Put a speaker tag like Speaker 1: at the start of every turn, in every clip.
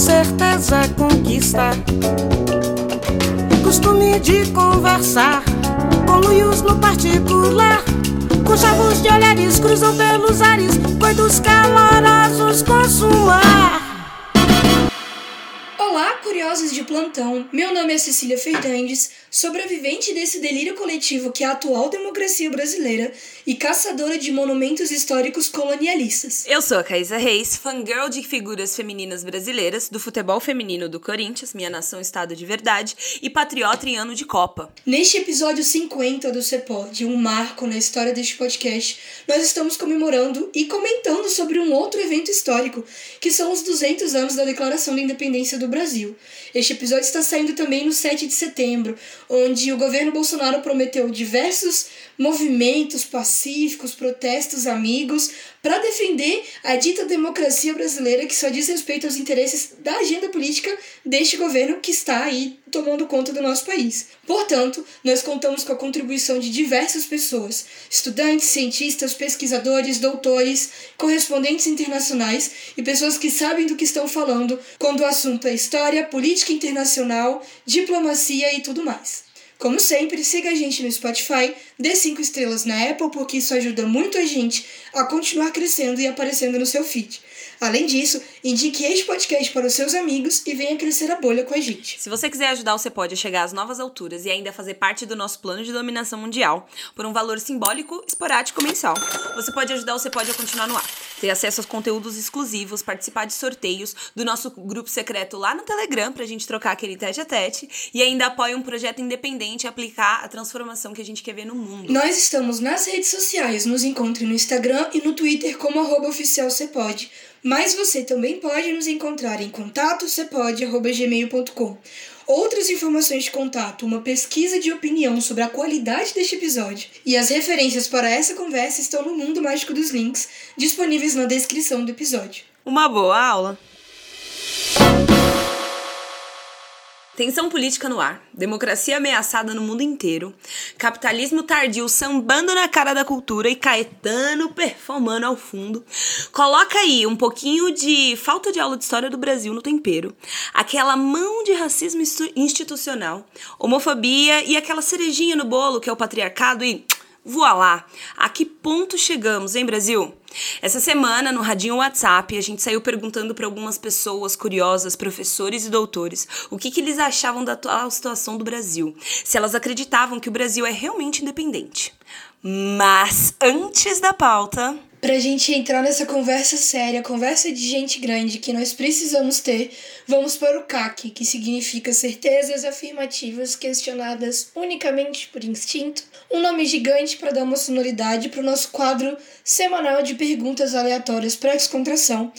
Speaker 1: certeza conquista. Costume de conversar com luios no particular. Com chavos de olhares cruzam pelos ares, coitos calorosos consumar.
Speaker 2: Olá, curiosos de plantão. Meu nome é Cecília Fernandes, sobrevivente desse delírio coletivo que é a atual democracia brasileira e caçadora de monumentos históricos colonialistas.
Speaker 3: Eu sou a Caísa Reis, fangirl de figuras femininas brasileiras, do futebol feminino do Corinthians, minha nação estado de verdade, e patriota em ano de Copa.
Speaker 2: Neste episódio 50 do CEPOD, um marco na história deste podcast, nós estamos comemorando e comentando sobre um outro evento histórico, que são os 200 anos da Declaração da Independência do Brasil. Este episódio está saindo também no 7 de setembro, onde o governo Bolsonaro prometeu diversos movimentos pacíficos, protestos amigos, para defender a dita democracia brasileira que só diz respeito aos interesses da agenda política deste governo que está aí tomando conta do nosso país. Portanto, nós contamos com a contribuição de diversas pessoas: estudantes, cientistas, pesquisadores, doutores, correspondentes internacionais e pessoas que sabem do que estão falando quando o assunto é história, política internacional, diplomacia e tudo mais. Como sempre, siga a gente no Spotify, dê 5 estrelas na Apple, porque isso ajuda muito a gente a continuar crescendo e aparecendo no seu feed. Além disso, indique este podcast para os seus amigos e venha crescer a bolha com a gente.
Speaker 3: Se você quiser ajudar o Cepode a chegar às novas alturas e ainda fazer parte do nosso plano de dominação mundial, por um valor simbólico, esporádico mensal, você pode ajudar o Cepode a continuar no ar. Ter acesso aos conteúdos exclusivos, participar de sorteios do nosso grupo secreto lá no Telegram pra gente trocar aquele tete a tete e ainda apoia um projeto independente e aplicar a transformação que a gente quer ver no mundo.
Speaker 2: Nós estamos nas redes sociais, nos encontre no Instagram e no Twitter como arroba oficial Cepode. Mas você também pode nos encontrar em contato cepode.gmail.com. Outras informações de contato, uma pesquisa de opinião sobre a qualidade deste episódio e as referências para essa conversa estão no Mundo Mágico dos Links, disponíveis na descrição do episódio.
Speaker 3: Uma boa aula! Tensão política no ar, democracia ameaçada no mundo inteiro, capitalismo tardio sambando na cara da cultura e Caetano performando ao fundo. Coloca aí um pouquinho de falta de aula de história do Brasil no tempero, aquela mão de racismo institucional, homofobia e aquela cerejinha no bolo que é o patriarcado e Voilá! A que ponto chegamos, hein, Brasil? Essa semana, no Radinho WhatsApp, a gente saiu perguntando para algumas pessoas curiosas, professores e doutores, o que, que eles achavam da atual situação do Brasil. Se elas acreditavam que o Brasil é realmente independente. Mas antes da pauta,
Speaker 2: Pra gente entrar nessa conversa séria, conversa de gente grande que nós precisamos ter, vamos para o CAC, que significa certezas afirmativas questionadas unicamente por instinto. Um nome gigante para dar uma sonoridade para o nosso quadro semanal de perguntas aleatórias para descontração.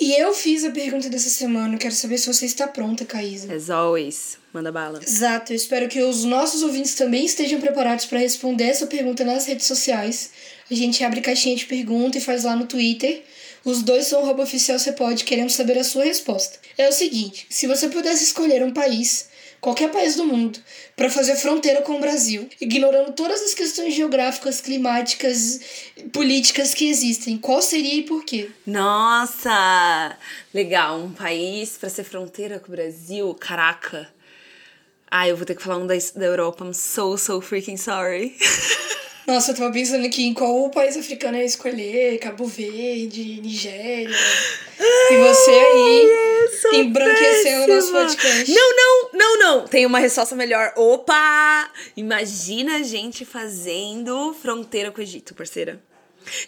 Speaker 2: E eu fiz a pergunta dessa semana, quero saber se você está pronta, Caísa.
Speaker 3: as always, manda bala.
Speaker 2: Exato, eu espero que os nossos ouvintes também estejam preparados para responder essa pergunta nas redes sociais. A gente abre caixinha de pergunta e faz lá no Twitter. Os dois são roubo oficial você pode, queremos saber a sua resposta. É o seguinte, se você pudesse escolher um país, qualquer país do mundo, para fazer fronteira com o Brasil, ignorando todas as questões geográficas, climáticas, políticas que existem, qual seria e por quê?
Speaker 3: Nossa! Legal, um país para ser fronteira com o Brasil, caraca. Ah, eu vou ter que falar um da, da Europa. I'm so, so freaking sorry.
Speaker 2: Nossa, eu tava pensando aqui em qual país africano eu ia escolher, Cabo Verde, Nigéria. e você aí embranquecendo o nosso podcast.
Speaker 3: Não, não, não, não. Tem uma resposta melhor. Opa! Imagina a gente fazendo fronteira com o Egito, parceira.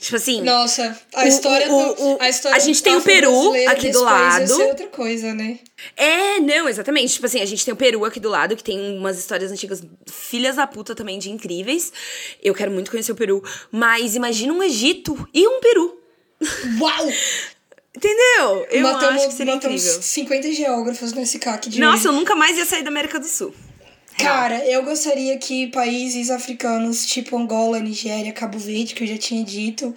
Speaker 3: Tipo assim.
Speaker 2: Nossa, a história
Speaker 3: o-
Speaker 2: do.
Speaker 3: o-
Speaker 2: a, história
Speaker 3: a gente tem o Peru aqui do lado.
Speaker 2: ser outra coisa, né?
Speaker 3: É, não, exatamente. Tipo assim, a gente tem o Peru aqui do lado, que tem umas histórias antigas, filhas da puta também, de incríveis. Eu quero muito conhecer o Peru. Mas imagina um Egito e um Peru.
Speaker 2: Uau!
Speaker 3: Entendeu? Eu
Speaker 2: matamos,
Speaker 3: acho que seria
Speaker 2: matamos
Speaker 3: incrível.
Speaker 2: 50 geógrafos nesse CAC de
Speaker 3: Nossa, eu nunca mais ia sair da América do Sul.
Speaker 2: Cara, eu gostaria que países africanos tipo Angola, Nigéria, Cabo Verde, que eu já tinha dito,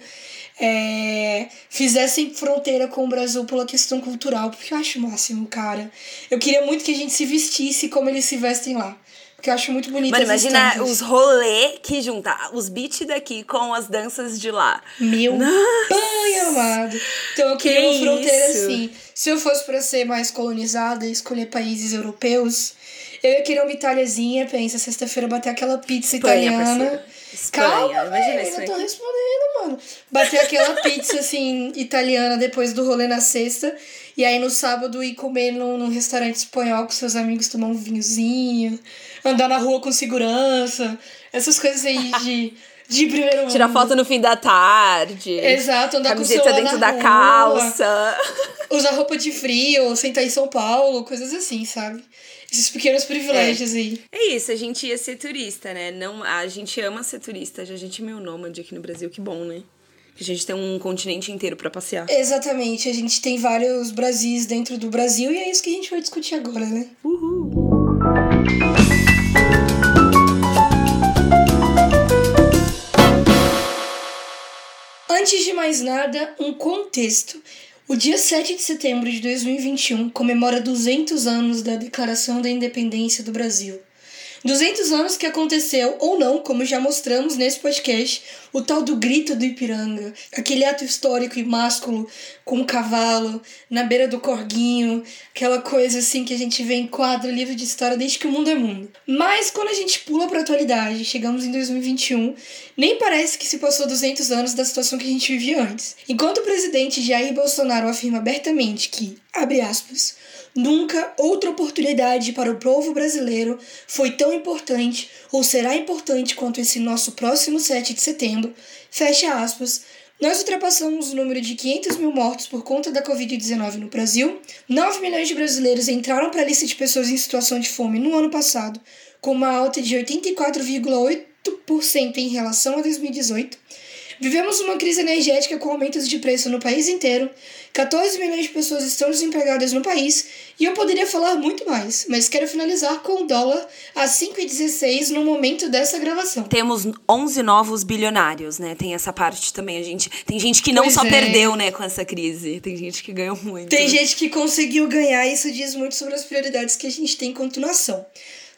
Speaker 2: é, fizessem fronteira com o Brasil pela questão cultural, porque eu acho o máximo, cara. Eu queria muito que a gente se vestisse como eles se vestem lá. Porque eu acho muito bonito
Speaker 3: Mano, imagina os rolê que junta os beats daqui com as danças de lá.
Speaker 2: Meu pai amado. Então eu queria
Speaker 3: Que
Speaker 2: uma fronteira
Speaker 3: isso?
Speaker 2: assim. Se eu fosse pra ser mais colonizada e escolher países europeus, eu ia querer uma italiazinha, pensa, sexta-feira bater aquela pizza
Speaker 3: Espanha,
Speaker 2: italiana.
Speaker 3: parceiro. Espanha,
Speaker 2: Calma,
Speaker 3: imagina isso
Speaker 2: eu tô respondendo, mano. Bater aquela pizza, assim, italiana depois do rolê na sexta. E aí no sábado ir comer num, num restaurante espanhol com seus amigos, tomar um vinhozinho. Andar na rua com segurança. Essas coisas aí de, de primeiro mundo.
Speaker 3: Tirar foto no fim da tarde.
Speaker 2: Exato, andar com o
Speaker 3: dentro
Speaker 2: na
Speaker 3: da
Speaker 2: rua.
Speaker 3: calça.
Speaker 2: Usar roupa de frio, sentar em São Paulo, coisas assim, sabe? Esses pequenos privilégios aí.
Speaker 3: É isso, a gente ia ser turista, né? Não, a gente ama ser turista. Já a gente é meio nômade aqui no Brasil, que bom, né? A gente tem um continente inteiro pra passear.
Speaker 2: Exatamente, a gente tem vários Brasis dentro do Brasil e é isso que a gente vai discutir agora, né?
Speaker 3: Uhul.
Speaker 2: Antes de mais nada, um contexto. O dia 7 de setembro de 2021 comemora 200 anos da Declaração da Independência do Brasil. 200 anos que aconteceu, ou não, como já mostramos nesse podcast, o tal do Grito do Ipiranga, aquele ato histórico e másculo com um cavalo na beira do corguinho, aquela coisa assim que a gente vê em quadro, livro de história desde que o mundo é mundo. Mas quando a gente pula pra atualidade, chegamos em 2021, nem parece que se passou 200 anos da situação que a gente vivia antes. Enquanto o presidente Jair Bolsonaro afirma abertamente que, abre aspas, Nunca outra oportunidade para o povo brasileiro foi tão importante ou será importante quanto esse nosso próximo 7 de setembro. Fecha aspas. Nós ultrapassamos o número de 500 mil mortos por conta da Covid-19 no Brasil. 9 milhões de brasileiros entraram para a lista de pessoas em situação de fome no ano passado, com uma alta de 84,8% em relação a 2018. Vivemos uma crise energética com aumentos de preço no país inteiro. 14 milhões de pessoas estão desempregadas no país e eu poderia falar muito mais, mas quero finalizar com o dólar a 5,16 no momento dessa gravação.
Speaker 3: Temos 11 novos bilionários, né? Tem essa parte também. A gente, tem gente que não
Speaker 2: Pois
Speaker 3: só
Speaker 2: é.
Speaker 3: perdeu, né, com essa crise. Tem gente que ganhou muito.
Speaker 2: Tem gente que conseguiu ganhar, e isso diz muito sobre as prioridades que a gente tem enquanto nação.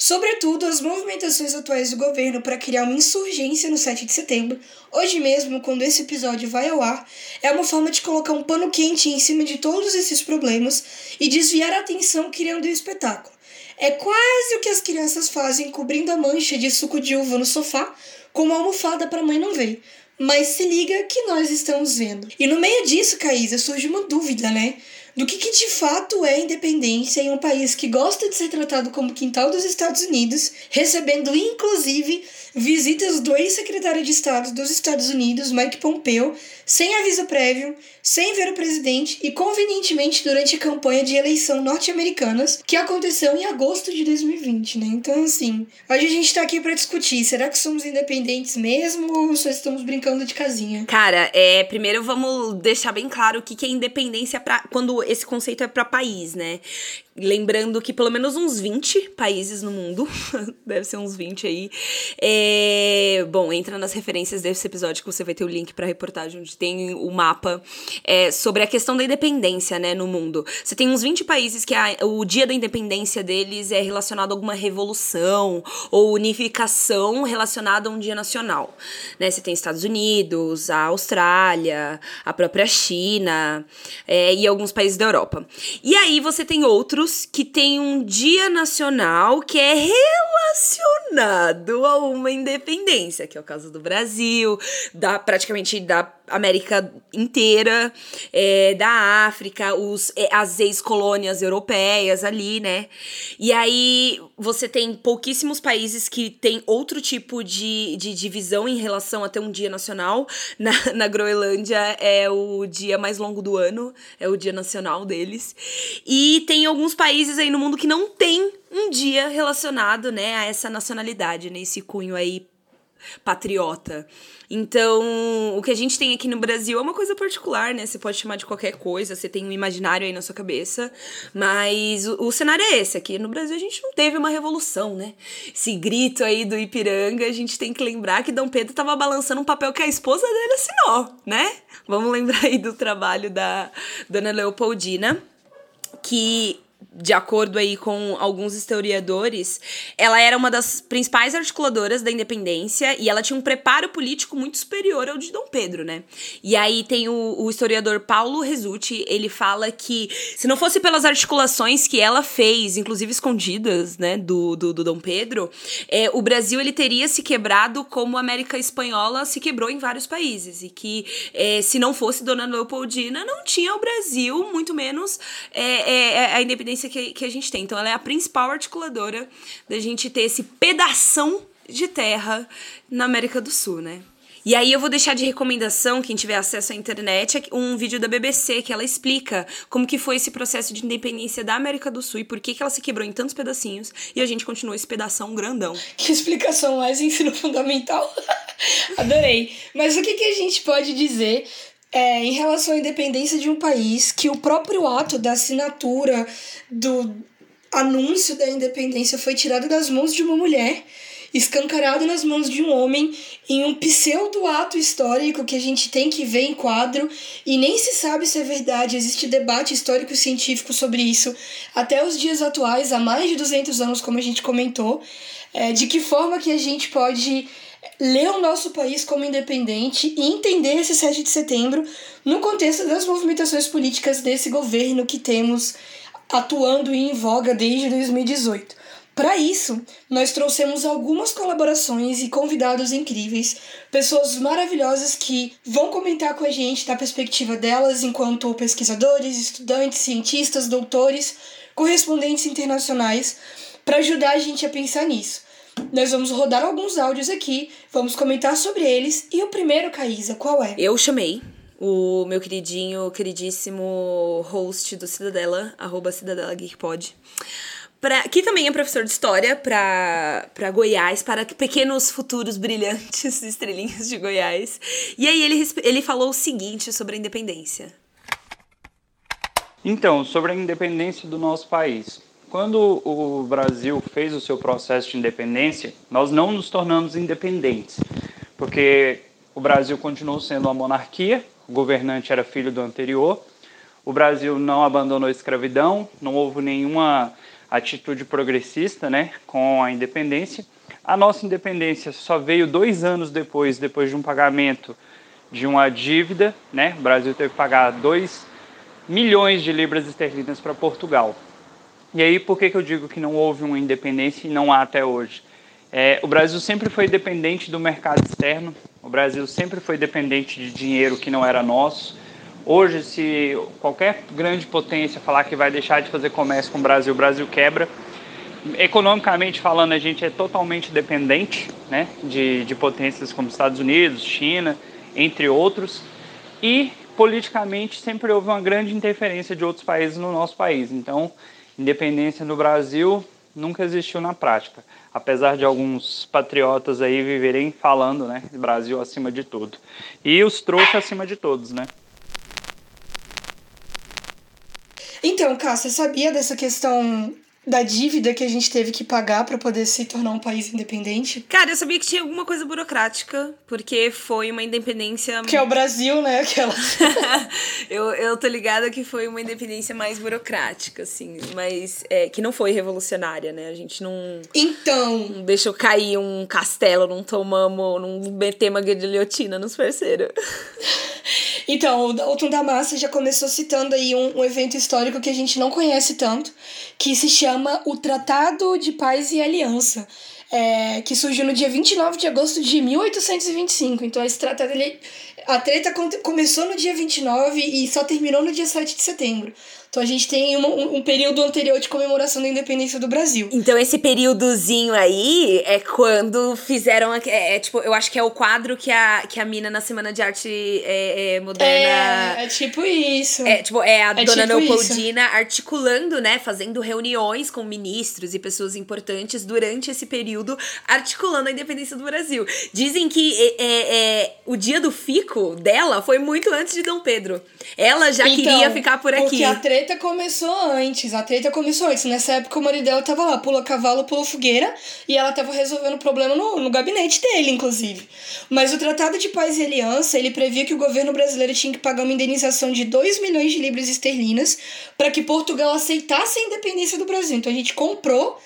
Speaker 2: Sobretudo, as movimentações atuais do governo para criar uma insurgência no 7 de setembro, hoje mesmo, quando esse episódio vai ao ar, é uma forma de colocar um pano quente em cima de todos esses problemas e desviar a atenção criando um espetáculo. É quase o que as crianças fazem cobrindo a mancha de suco de uva no sofá com uma almofada para a mãe não ver. Mas se liga que nós estamos vendo. E no meio disso, Caísa, surge uma dúvida, né? Do que, que de fato é independência em um país que gosta de ser tratado como quintal dos Estados Unidos, recebendo inclusive visitas do ex-secretário de Estado dos Estados Unidos, Mike Pompeo, sem aviso prévio, sem ver o presidente e convenientemente durante a campanha de eleição norte-americanas que aconteceu em agosto de 2020, né? Então, assim, hoje a gente tá aqui para discutir, será que somos independentes mesmo ou só estamos brincando de casinha?
Speaker 3: Cara, é, primeiro vamos deixar bem claro o que, que é independência pra, quando esse conceito é para país, né? Lembrando que pelo menos uns 20 países no mundo, deve ser uns 20 aí. É, bom, entra nas referências desse episódio que você vai ter o link pra reportagem, onde tem o mapa é, sobre a questão da independência, né, no mundo. Você tem uns 20 países que a- o dia da independência deles é relacionado a alguma revolução ou unificação relacionada a um dia nacional. Né? Você tem Estados Unidos, a Austrália, a própria China é, e alguns países da Europa. E aí você tem outros que têm um dia nacional que é relacionado a uma independência, que é o caso do Brasil, da praticamente da América inteira, é, da África, os, é, as ex-colônias europeias ali, né? E aí você tem pouquíssimos países que têm outro tipo de, de divisão em relação a ter um dia nacional. Na, na Groenlândia é o dia mais longo do ano, é o dia nacional deles. E tem alguns países aí no mundo que não tem um dia relacionado, né, a essa nacionalidade, né, cunho aí patriota. Então, o que a gente tem aqui no Brasil é uma coisa particular, né? Você pode chamar de qualquer coisa, você tem um imaginário aí na sua cabeça, mas o, o cenário é esse. Aqui no Brasil a gente não teve uma revolução, né? Esse grito aí do Ipiranga, a gente tem que lembrar que Dom Pedro estava balançando um papel que a esposa dele assinou, né? Vamos lembrar aí do trabalho da Dona Leopoldina, que de acordo aí com alguns historiadores, ela era uma das principais articuladoras da independência e ela tinha um preparo político muito superior ao de Dom Pedro, né? E aí tem o, o historiador Paulo Resutti, ele fala que se não fosse pelas articulações que ela fez, inclusive escondidas, né, do, do, do Dom Pedro, é, o Brasil ele teria se quebrado como a América Espanhola se quebrou em vários países e que é, se não fosse Dona Leopoldina, não tinha o Brasil, muito menos é, é, a independência que, que a gente tem. Então, ela é a principal articuladora da gente ter esse pedação de terra na América do Sul, né? E aí eu vou deixar de recomendação, quem tiver acesso à internet, um vídeo da BBC que ela explica como que foi esse processo de independência da América do Sul e por que, que ela se quebrou em tantos pedacinhos e a gente continuou esse pedação grandão.
Speaker 2: Que explicação mais ensino fundamental. Adorei. Mas o que, que a gente pode dizer é, em relação à independência de um país que o próprio ato da assinatura do anúncio da independência foi tirado das mãos de uma mulher, escancarado nas mãos de um homem, em um pseudo ato histórico que a gente tem que ver em quadro e nem se sabe se é verdade. Existe debate histórico e científico sobre isso até os dias atuais, há mais de 200 anos, como a gente comentou. É, de que forma que a gente pode ler o nosso país como independente e entender esse 7 de setembro no contexto das movimentações políticas desse governo que temos atuando e em voga desde 2018. Para isso, nós trouxemos algumas colaborações e convidados incríveis, pessoas maravilhosas que vão comentar com a gente da perspectiva delas enquanto pesquisadores, estudantes, cientistas, doutores, correspondentes internacionais, para ajudar a gente a pensar nisso. Nós vamos rodar alguns áudios aqui, vamos comentar sobre eles. E o primeiro, Caísa, qual é?
Speaker 3: Eu chamei o meu queridinho, queridíssimo host do Cidadela, arroba Cidadela Geekpod. Pra, que também é professor de história para Goiás, para pequenos futuros brilhantes estrelinhas de Goiás. E aí ele, ele falou o seguinte sobre a independência.
Speaker 4: Então, sobre a independência do nosso país. Quando o Brasil fez o seu processo de independência, nós não nos tornamos independentes, porque o Brasil continuou sendo uma monarquia, o governante era filho do anterior, o Brasil não abandonou a escravidão, não houve nenhuma atitude progressista né, com a independência. A nossa independência só veio dois anos depois, depois de um pagamento de uma dívida. Né? O Brasil teve que pagar 2 milhões de libras esterlinas para Portugal. E aí, por que, que eu digo que não houve uma independência e não há até hoje? É, o Brasil sempre foi dependente do mercado externo, o Brasil sempre foi dependente de dinheiro que não era nosso. Hoje, se qualquer grande potência falar que vai deixar de fazer comércio com o Brasil, o Brasil quebra. Economicamente falando, a gente é totalmente dependente né, de, de potências como Estados Unidos, China, entre outros. E politicamente sempre houve uma grande interferência de outros países no nosso país. Então, independência no Brasil nunca existiu na prática, apesar de alguns patriotas aí viverem falando, né, Brasil acima de tudo. E os trouxas acima de todos, né?
Speaker 2: Então, Cássia, sabia dessa questão da dívida que a gente teve que pagar para poder se tornar um país independente?
Speaker 3: Cara, eu sabia que tinha alguma coisa burocrática, porque foi uma independência.
Speaker 2: Que é o Brasil, né? Aquela.
Speaker 3: eu, eu tô ligada que foi uma independência mais burocrática, assim, mas é, que não foi revolucionária, né? A gente não.
Speaker 2: Então.
Speaker 3: Não deixou cair um castelo, não tomamos, não metemos uma guilhotina nos parceiros.
Speaker 2: Então, o Dalton da Massa já começou citando aí um, um evento histórico que a gente não conhece tanto, que se chama o Tratado de Paz e Aliança. É, que surgiu no dia 29 de agosto de 1825. Então, esse tratado, ele, a treta começou no dia 29 e só terminou no dia 7 de setembro. Então a gente tem um, um, período anterior de comemoração da independência do Brasil.
Speaker 3: Então esse períodozinho aí é quando fizeram. É, é, tipo, eu acho que é o quadro que a, que a mina na Semana de Arte é, é Moderna.
Speaker 2: É, é tipo isso.
Speaker 3: É, tipo, é a é dona tipo Leopoldina articulando, né? Fazendo reuniões com ministros e pessoas importantes durante esse período, articulando a independência do Brasil. Dizem que é, é, o dia do fico dela foi muito antes de Dom Pedro. Ela já então, queria ficar por aqui.
Speaker 2: Porque a treta começou antes. A treta começou antes. Nessa época o marido dela tava lá, pula cavalo, pula fogueira, e ela tava resolvendo o problema no, no gabinete dele, inclusive. Mas o Tratado de Paz e Aliança, ele previa que o governo brasileiro tinha que pagar uma indenização de 2 milhões de libras esterlinas para que Portugal aceitasse a independência do Brasil. Então a gente comprou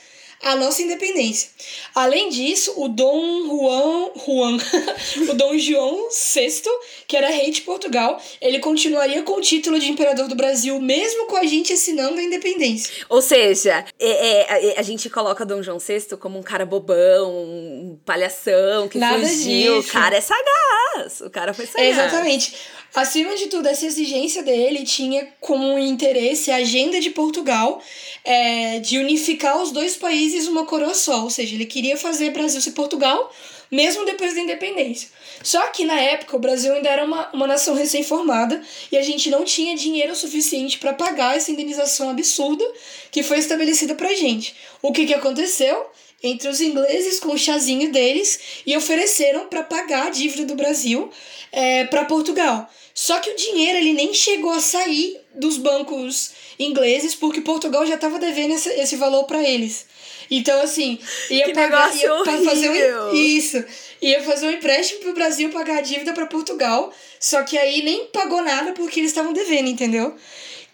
Speaker 2: a nossa independência. Além disso, o Dom Juan, Juan o Dom João VI, que era rei de Portugal, ele continuaria com o título de imperador do Brasil, mesmo com a gente assinando a independência.
Speaker 3: Ou seja, é, é, a gente coloca Dom João VI como um cara bobão, um palhação que Nada fugiu. Disso. O cara é sagaz. O cara foi sagaz.
Speaker 2: Exatamente. Acima de tudo, essa exigência dele tinha como interesse a agenda de Portugal é, de unificar os dois países uma coroa só. Ou seja, ele queria fazer Brasil e Portugal, mesmo depois da independência. Só que na época o Brasil ainda era uma, uma nação recém-formada e a gente não tinha dinheiro suficiente para pagar essa indenização absurda que foi estabelecida pra gente. O que, que aconteceu? entre os ingleses com o chazinho deles e ofereceram para pagar a dívida do Brasil é, para Portugal. Só que o dinheiro ele nem chegou a sair dos bancos ingleses porque Portugal já estava devendo esse, esse valor para eles. Então, assim, ia
Speaker 3: que
Speaker 2: pagar.
Speaker 3: Ia
Speaker 2: fazer um, isso. Ia fazer um empréstimo pro Brasil pagar a dívida para Portugal. Só que aí nem pagou nada porque eles estavam devendo, entendeu?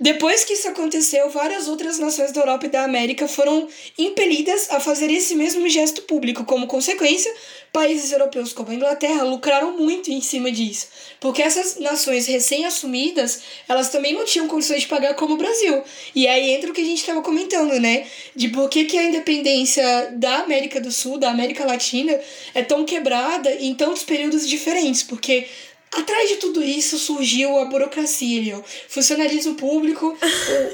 Speaker 2: Depois que isso aconteceu, várias outras nações da Europa e da América foram impelidas a fazer esse mesmo gesto público. Como consequência, países europeus como a Inglaterra lucraram muito em cima disso. Porque essas nações recém-assumidas, elas também não tinham condições de pagar como o Brasil. E aí entra o que a gente estava comentando, né? De por que, que a independência da América do Sul, da América Latina, é tão quebrada em tantos períodos diferentes. Porque Atrás de tudo isso surgiu a burocracia, o funcionalismo público,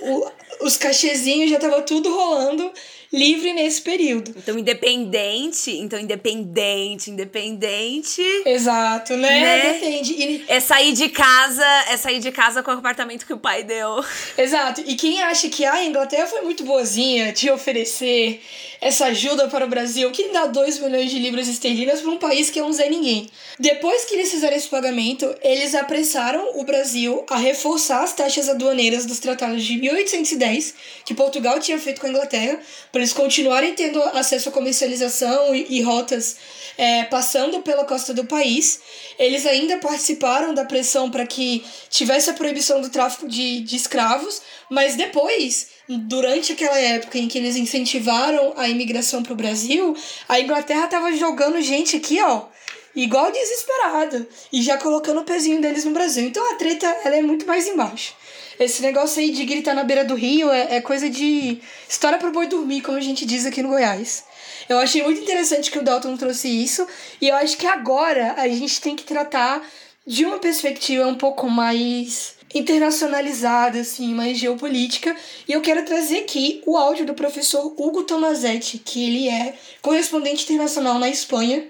Speaker 2: o, o, os cachezinhos já tava tudo rolando livre nesse período.
Speaker 3: Então, independente, então independente, independente.
Speaker 2: Exato, né? né? Depende. E...
Speaker 3: É sair de casa, é sair de casa com o apartamento que o pai deu.
Speaker 2: Exato. E quem acha que ah, a Inglaterra foi muito boazinha de oferecer essa ajuda para o Brasil, que dá 2 milhões de libras esterlinas para um país que é Zé Ninguém. Depois que eles fizeram esse pagamento, eles apressaram o Brasil a reforçar as taxas aduaneiras dos tratados de 1810, que Portugal tinha feito com a Inglaterra, para eles continuarem tendo acesso à comercialização e, e rotas é, passando pela costa do país. Eles ainda participaram da pressão para que tivesse a proibição do tráfico de, de escravos, mas depois durante aquela época em que eles incentivaram a imigração para o Brasil, a Inglaterra estava jogando gente aqui, ó, igual desesperada, e já colocando o pezinho deles no Brasil. Então a treta ela é muito mais embaixo. Esse negócio aí de gritar na beira do rio é, é coisa de história para boi dormir, como a gente diz aqui no Goiás. Eu achei muito interessante que o Dalton trouxe isso, e eu acho que agora a gente tem que tratar de uma perspectiva um pouco mais internacionalizada, assim, mais geopolítica. E eu quero trazer aqui o áudio do professor Hugo Tomazetti, que ele é correspondente internacional na Espanha.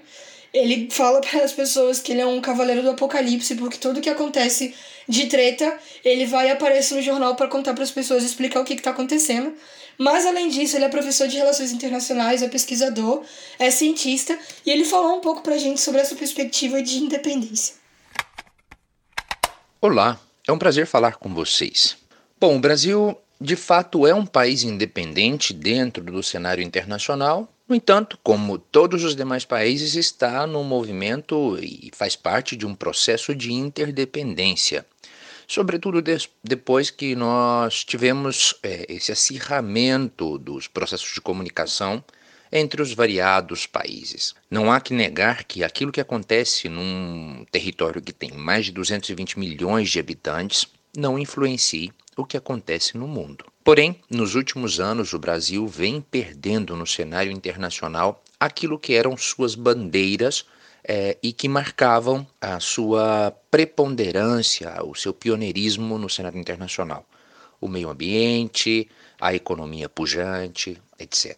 Speaker 2: Ele fala para as pessoas que ele é um cavaleiro do apocalipse, porque tudo que acontece de treta, ele vai aparecer no jornal para contar para as pessoas, explicar o que está acontecendo. Mas além disso, ele é professor de relações internacionais, é pesquisador, é cientista, e ele falou um pouco para a gente sobre essa perspectiva de independência.
Speaker 5: Olá, é um prazer falar com vocês. Bom, o Brasil de fato é um país independente dentro do cenário internacional. No entanto, como todos os demais países, está no movimento e faz parte de um processo de interdependência. Sobretudo depois que nós tivemos é, esse acirramento dos processos de comunicação entre os variados países. Não há que negar que aquilo que acontece num território que tem mais de 220 milhões de habitantes não influencie o que acontece no mundo. Porém, nos últimos anos, o Brasil vem perdendo no cenário internacional aquilo que eram suas bandeiras é, e que marcavam a sua preponderância, o seu pioneirismo no cenário internacional. o meio ambiente, a economia pujante, etc.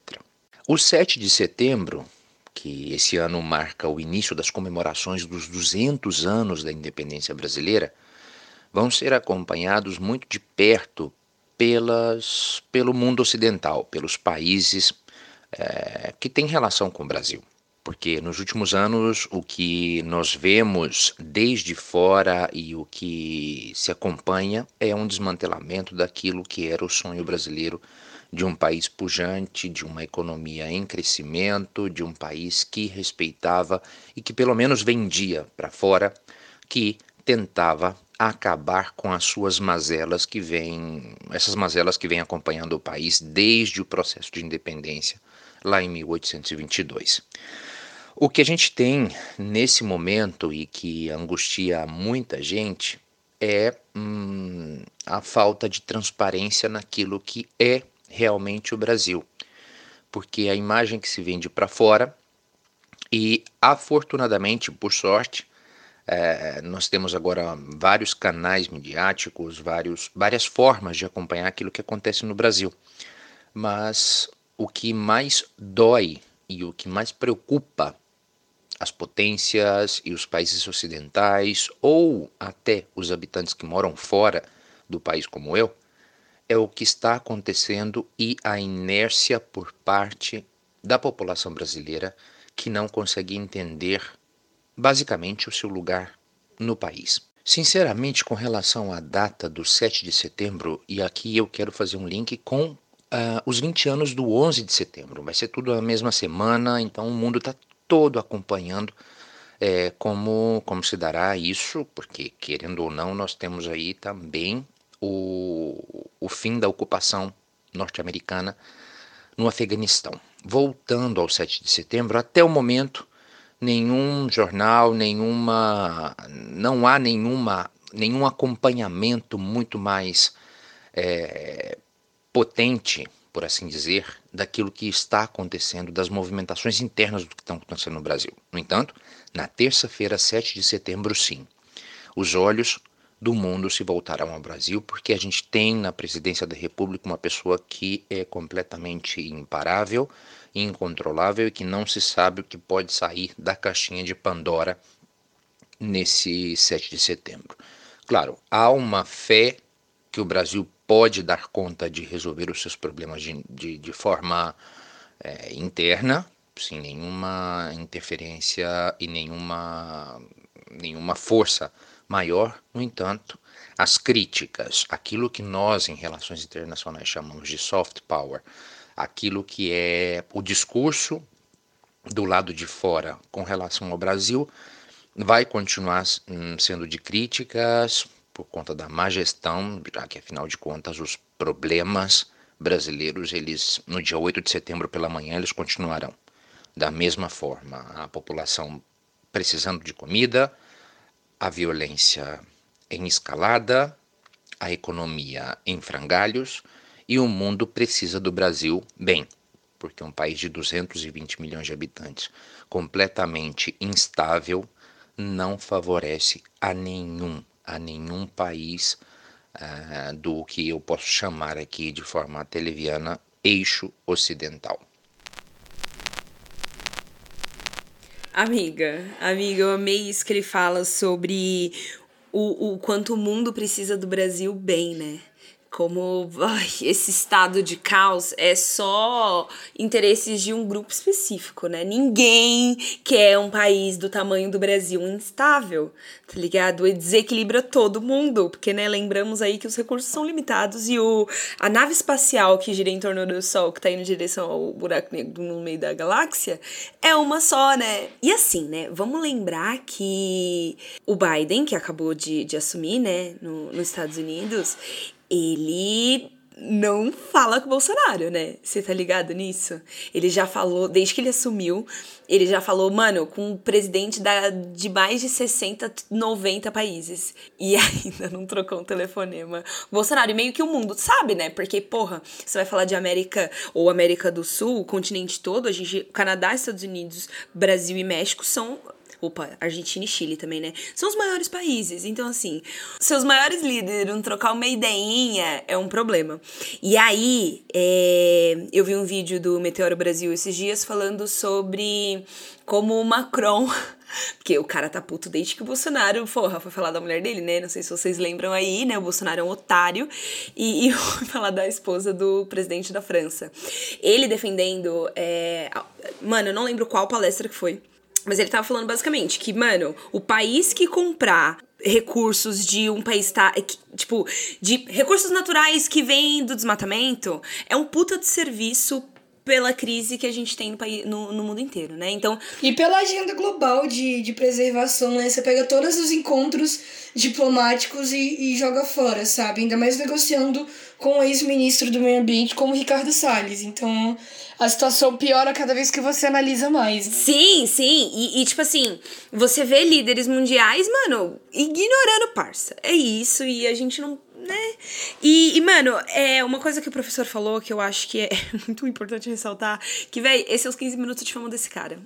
Speaker 5: O 7 de setembro, que esse ano marca o início das comemorações dos 200 anos da independência brasileira, vão ser acompanhados muito de perto pelas, pelo mundo ocidental, pelos países é, que têm relação com o Brasil. Porque nos últimos anos o que nós vemos desde fora e o que se acompanha é um desmantelamento daquilo que era o sonho brasileiro de um país pujante, de uma economia em crescimento, de um país que respeitava e que pelo menos vendia para fora, que tentava acabar com as suas mazelas que vêm, essas mazelas que vêm acompanhando o país desde o processo de independência lá em 1822. O que a gente tem nesse momento e que angustia muita gente é hum, a falta de transparência naquilo que é realmente o Brasil, porque a imagem que se vende para fora e afortunadamente, por sorte, é, nós temos agora vários canais midiáticos, vários, várias formas de acompanhar aquilo que acontece no Brasil. Mas o que mais dói e o que mais preocupa as potências e os países ocidentais, ou até os habitantes que moram fora do país, como eu, é o que está acontecendo e a inércia por parte da população brasileira que não consegue entender basicamente o seu lugar no país. Sinceramente, com relação à data do 7 de setembro, e aqui eu quero fazer um link com uh, os 20 anos do 11 de setembro. Vai ser tudo na mesma semana, então o mundo está todo acompanhando é, como, como se dará isso, porque, querendo ou não, nós temos aí também o, o fim da ocupação norte-americana no Afeganistão. Voltando ao 7 de setembro, até o momento, nenhum jornal, nenhuma. não há nenhuma, nenhum acompanhamento muito mais é, potente, por assim dizer, daquilo que está acontecendo, das movimentações internas do que estão acontecendo no Brasil. No entanto, na terça-feira, 7 de setembro, sim, os olhos do mundo se voltarão ao Brasil, porque a gente tem na presidência da República uma pessoa que é completamente imparável, incontrolável e que não se sabe o que pode sair da caixinha de Pandora nesse 7 de setembro. Claro, há uma fé que o Brasil pode dar conta de resolver os seus problemas de, de, de forma é, interna, sem nenhuma interferência e nenhuma, nenhuma força maior, no entanto, as críticas, aquilo que nós em relações internacionais chamamos de soft power, aquilo que é o discurso do lado de fora com relação ao Brasil, vai continuar hum, sendo de críticas por conta da má gestão, já que afinal de contas os problemas brasileiros, eles no dia 8 de setembro pela manhã, eles continuarão. Da mesma forma, a população precisando de comida, a violência em escalada, a economia em frangalhos e o mundo precisa do Brasil bem, porque um país de 220 milhões de habitantes, completamente instável, não favorece a nenhum, a nenhum país uh, do que eu posso chamar aqui de forma televiana eixo ocidental.
Speaker 3: Amiga, amiga, eu amei isso que ele fala sobre o, o quanto o mundo precisa do Brasil bem, né? Como ai, esse estado de caos é só interesses de um grupo específico, né? Ninguém quer um país do tamanho do Brasil instável, tá ligado? E desequilibra todo mundo, porque, né, lembramos aí que os recursos são limitados e o, a nave espacial que gira em torno do Sol, que tá indo em direção ao buraco negro no meio da galáxia, é uma só, né? E assim, né, vamos lembrar que o Biden, que acabou de, de assumir, né, no, nos Estados Unidos, ele não fala com o Bolsonaro, né? Você tá ligado nisso? Ele já falou, desde que ele assumiu, ele já falou, mano, com o presidente da, de mais de 60, 90 países. E ainda não trocou um telefonema. Bolsonaro, e meio que o mundo sabe, né? Porque, porra, você vai falar de América ou América do Sul, o continente todo, a gente, Canadá, Estados Unidos, Brasil e México são Opa, Argentina e Chile também, né? São os maiores países. Então, assim, seus maiores líderes não trocar uma ideinha é um problema. E aí, é, eu vi um vídeo do Meteoro Brasil esses dias falando sobre como o Macron porque o cara tá puto desde que o Bolsonaro, porra, foi falar da mulher dele, né? Não sei se vocês lembram aí, né? O Bolsonaro é um otário. E, e falar da esposa do presidente da França. Ele defendendo. É... Mano, eu não lembro qual palestra que foi. Mas ele tava falando basicamente que, mano, o país que comprar recursos de um país tá tipo de recursos naturais que vêm do desmatamento é um puta de serviço pela crise que a gente tem no, país, no, no mundo inteiro, né? Então.
Speaker 2: E pela agenda global de, de preservação, né? Você pega todos os encontros diplomáticos e, e joga fora, sabe? Ainda mais negociando com o ex-ministro do meio ambiente como Ricardo Salles. Então, a situação piora cada vez que você analisa mais.
Speaker 3: Sim, sim. E, e, tipo assim, você vê líderes mundiais, mano, ignorando parça. É isso, e a gente não né? E, e, mano, é uma coisa que o professor falou que eu acho que é muito importante ressaltar, que, velho, esses são os 15 minutos de fama desse cara.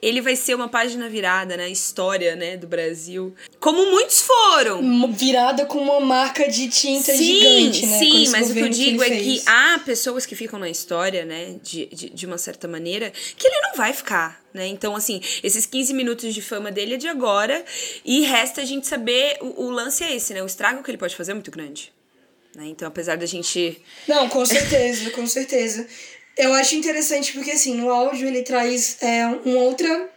Speaker 3: Ele vai ser uma página virada na história, né, do Brasil. Como muitos foram.
Speaker 2: Virada com uma marca de tinta sim, gigante, né?
Speaker 3: Sim, mas o que eu digo que é fez. que há pessoas que ficam na história, né, de, de, de uma certa maneira, que ele não vai ficar. Né? Então, assim, esses 15 minutos de fama dele é de agora e resta a gente saber. O, o lance é esse, né? O estrago que ele pode fazer é muito grande. Né? Então, apesar da gente.
Speaker 2: Não, com certeza, com certeza. Eu acho interessante porque, assim, no áudio ele traz é, uma outra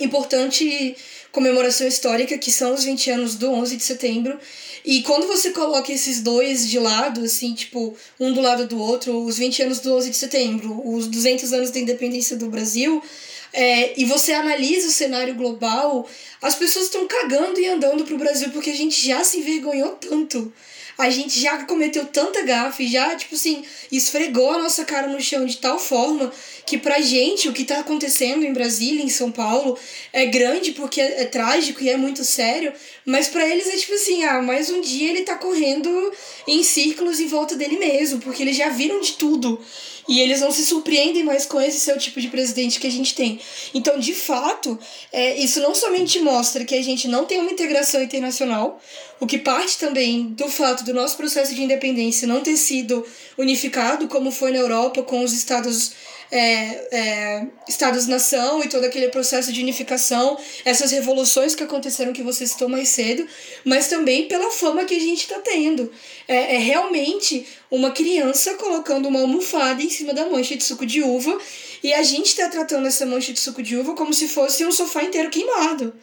Speaker 2: importante comemoração histórica, que são os 20 anos do 11 de setembro. E quando você coloca esses dois de lado, assim, tipo, um do lado do outro, os 20 anos do 11 de setembro, os 200 anos da independência do Brasil, é, e você analisa o cenário global, as pessoas estão cagando e andando pro Brasil porque a gente já se envergonhou tanto. A gente já cometeu tanta gafe, já, tipo assim, esfregou a nossa cara no chão de tal forma que pra gente o que tá acontecendo em Brasília, em São Paulo, é grande porque é, é trágico e é muito sério, mas para eles é tipo assim, ah, mais um dia ele tá correndo em círculos em volta dele mesmo, porque eles já viram de tudo. E eles não se surpreendem mais com esse seu tipo de presidente que a gente tem. Então, de fato, é, isso não somente mostra que a gente não tem uma integração internacional, o que parte também do fato do nosso processo de independência não ter sido unificado, como foi na Europa com os estados é, é, Estados-nação e todo aquele processo de unificação, essas revoluções que aconteceram que você citou mais cedo, mas também pela fama que a gente está tendo. É, é realmente uma criança colocando uma almofada em cima da mancha de suco de uva e a gente está tratando essa mancha de suco de uva como se fosse um sofá inteiro queimado.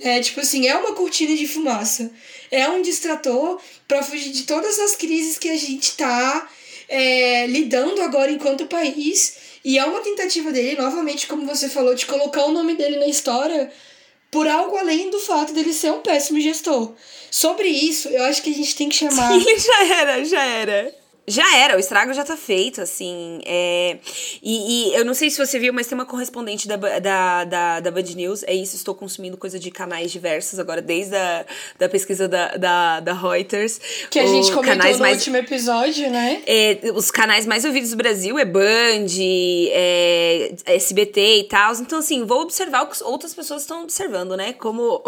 Speaker 2: É tipo assim, é uma cortina de fumaça. É um distrator para fugir de todas as crises que a gente está é, lidando agora enquanto país e é uma tentativa dele, novamente, como você falou, de colocar o nome dele na história por algo além do fato dele ser um péssimo gestor. Sobre isso, eu acho que a gente tem que chamar.
Speaker 3: Sim, já era, já era já era, o estrago já tá feito, assim. É... E, e, eu não sei se você viu, mas tem uma correspondente da, da, da, da Band News. É isso, estou consumindo coisa de canais diversos agora, desde a da pesquisa da, da, da Reuters.
Speaker 2: Que a gente comentou canais no mais, último episódio, né?
Speaker 3: É, os canais mais ouvidos do Brasil é Band, é SBT e tal. Então, assim, vou observar o que outras pessoas estão observando, né? Como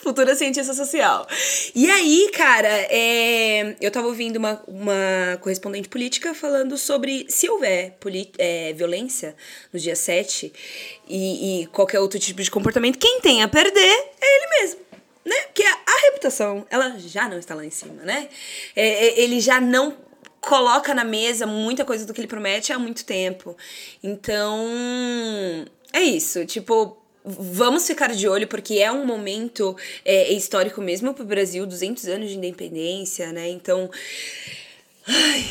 Speaker 3: futura cientista social. E aí, cara, é, eu tava ouvindo uma, uma correspondente política falando sobre se houver é, violência no dia 7 e, e qualquer outro tipo de comportamento, quem tem a perder é ele mesmo. Né? Porque a, a reputação, ela já não está lá em cima, né? É, é, ele já não coloca na mesa muita coisa do que ele promete há muito tempo. Então, é isso. Tipo, vamos ficar de olho, porque é um momento é, histórico mesmo para o Brasil 200 anos de independência, né? Então. Ai,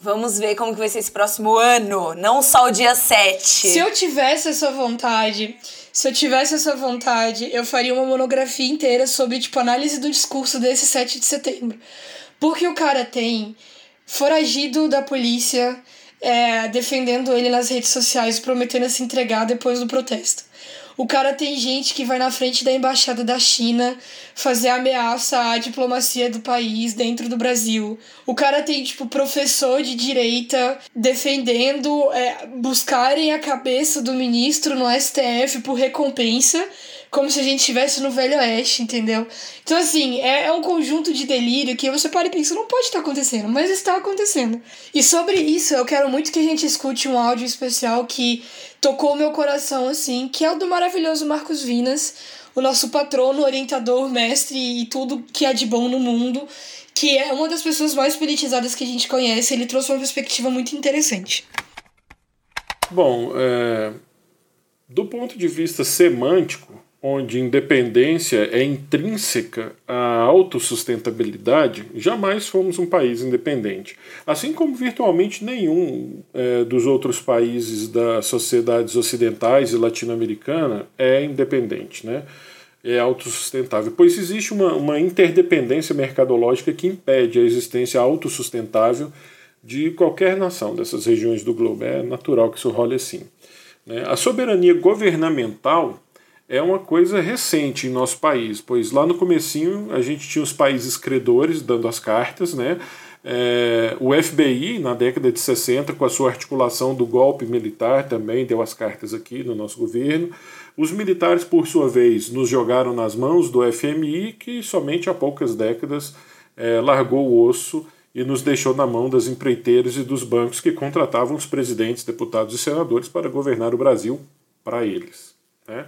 Speaker 3: vamos ver como que vai ser esse próximo ano, não só o dia 7.
Speaker 2: Se eu tivesse essa vontade, se eu tivesse essa vontade, eu faria uma monografia inteira sobre, tipo, análise do discurso desse 7 de setembro. Porque o cara tem foragido da polícia, é, defendendo ele nas redes sociais, prometendo se entregar depois do protesto. O cara tem gente que vai na frente da embaixada da China fazer ameaça à diplomacia do país dentro do Brasil. O cara tem, tipo, professor de direita defendendo é, buscarem a cabeça do ministro no STF por recompensa como se a gente estivesse no Velho Oeste, entendeu? Então, assim, é, é um conjunto de delírio que você para e pensa, não pode estar acontecendo, mas está acontecendo. E sobre isso, eu quero muito que a gente escute um áudio especial que tocou meu coração, assim, que é o do maravilhoso Marcos Vinas, o nosso patrono, orientador, mestre e tudo que é de bom no mundo, que é uma das pessoas mais politizadas que a gente conhece. Ele trouxe uma perspectiva muito interessante.
Speaker 6: Bom, é, do ponto de vista semântico, onde independência é intrínseca à autossustentabilidade, jamais fomos um país independente. Assim como virtualmente nenhum é, dos outros países das sociedades ocidentais e latino-americana é independente, né? é autossustentável, pois existe uma, uma interdependência mercadológica que impede a existência autossustentável de qualquer nação dessas regiões do globo. É natural que isso role assim. Né? A soberania governamental é uma coisa recente em nosso país, pois lá no comecinho a gente tinha os países credores dando as cartas, né? É, o FBI, na década de 60, com a sua articulação do golpe militar, também deu as cartas aqui no nosso governo. Os militares, por sua vez, nos jogaram nas mãos do FMI, que somente há poucas décadas é, largou o osso e nos deixou na mão das empreiteiras e dos bancos que contratavam os presidentes, deputados e senadores para governar o Brasil para eles. Né?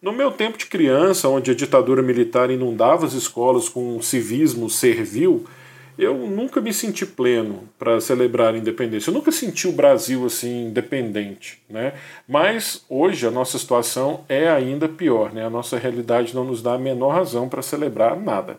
Speaker 6: No meu tempo de criança, onde a ditadura militar inundava as escolas com um civismo servil, eu nunca me senti pleno para celebrar a independência. Eu nunca senti o Brasil assim independente, né? Mas hoje a nossa situação é ainda pior, né? A nossa realidade não nos dá a menor razão para celebrar nada.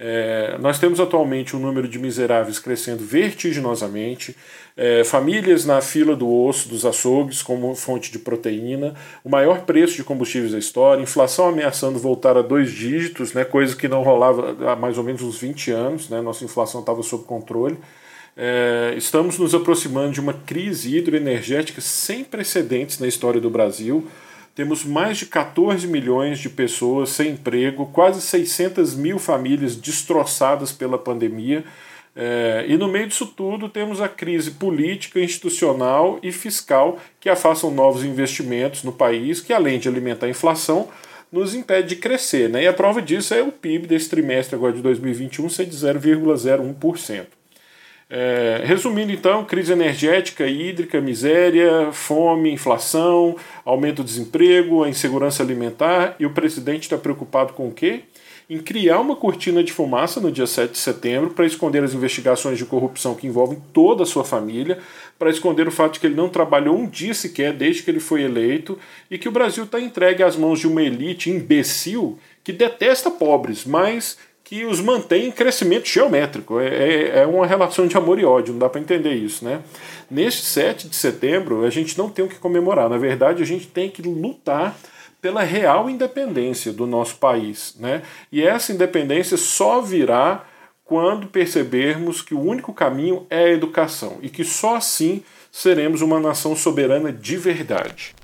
Speaker 6: É, nós temos atualmente um número de miseráveis crescendo vertiginosamente, é, famílias na fila do osso dos açougues como fonte de proteína, o maior preço de combustíveis da história, inflação ameaçando voltar a dois dígitos, né, coisa que não rolava há mais ou menos uns 20 anos, né, nossa inflação estava sob controle. É, estamos nos aproximando de uma crise hidroenergética sem precedentes na história do Brasil. Temos mais de 14 milhões de pessoas sem emprego, quase 600 mil famílias destroçadas pela pandemia. É, e no meio disso tudo temos a crise política, institucional e fiscal que afastam novos investimentos no país, que além de alimentar a inflação, nos impede de crescer. Né? E a prova disso é o PIB desse trimestre agora de 2021 ser de 0,01%. É, resumindo então, crise energética, hídrica, miséria, fome, inflação, aumento do desemprego, a insegurança alimentar e o presidente está preocupado com o quê? Em criar uma cortina de fumaça no dia 7 de setembro para esconder as investigações de corrupção que envolvem toda a sua família, para esconder o fato de que ele não trabalhou um dia sequer desde que ele foi eleito e que o Brasil está entregue às mãos de uma elite imbecil que detesta pobres, mas que os mantém em crescimento geométrico. É, é, é uma relação de amor e ódio, não dá para entender isso. Né? Neste 7 de setembro, a gente não tem o que comemorar. Na verdade, a gente tem que lutar pela real independência do nosso país. Né? E essa independência só virá quando percebermos que o único caminho é a educação e que só assim seremos uma nação soberana de verdade.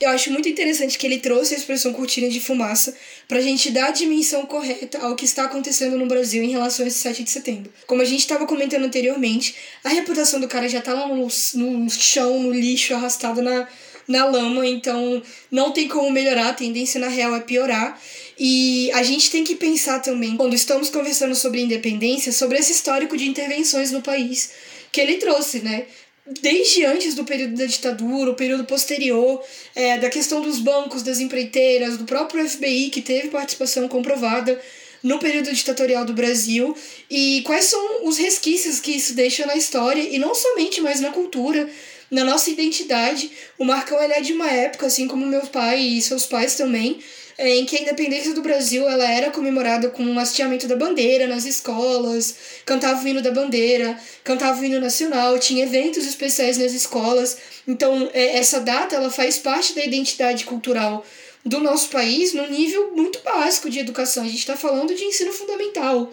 Speaker 2: Eu acho muito interessante que ele trouxe a expressão cortina de fumaça para a gente dar a dimensão correta ao que está acontecendo no Brasil em relação a esse 7 de setembro. Como a gente estava comentando anteriormente, a reputação do cara já está lá no, no chão, no lixo, arrastado na, na lama, então não tem como melhorar, a tendência na real é piorar. E a gente tem que pensar também, quando estamos conversando sobre independência, sobre esse histórico de intervenções no país que ele trouxe, né? Desde antes do período da ditadura, o período posterior, é, da questão dos bancos, das empreiteiras, do próprio FBI, que teve participação comprovada no período ditatorial do Brasil, e quais são os resquícios que isso deixa na história, e não somente, mas na cultura, na nossa identidade. O Marcão ele é de uma época, assim como meu pai e seus pais também, em que a independência do Brasil ela era comemorada com o hasteamento da bandeira nas escolas, cantava o hino da bandeira, cantava o hino nacional, tinha eventos especiais nas escolas. Então, é, essa data ela faz parte da identidade cultural do nosso país no nível muito básico de educação. A gente está falando de ensino fundamental,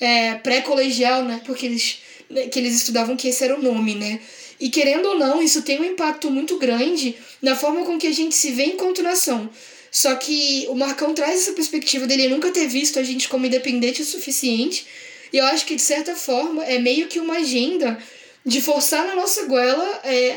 Speaker 2: é, pré-colegial, né? Porque eles, que eles estudavam que esse era o nome, né? E querendo ou não, isso tem um impacto muito grande na forma com que a gente se vê enquanto nação. Só que o Marcão traz essa perspectiva dele nunca ter visto a gente como independente o suficiente. E eu acho que, de certa forma, é meio que uma agenda de forçar na nossa goela é,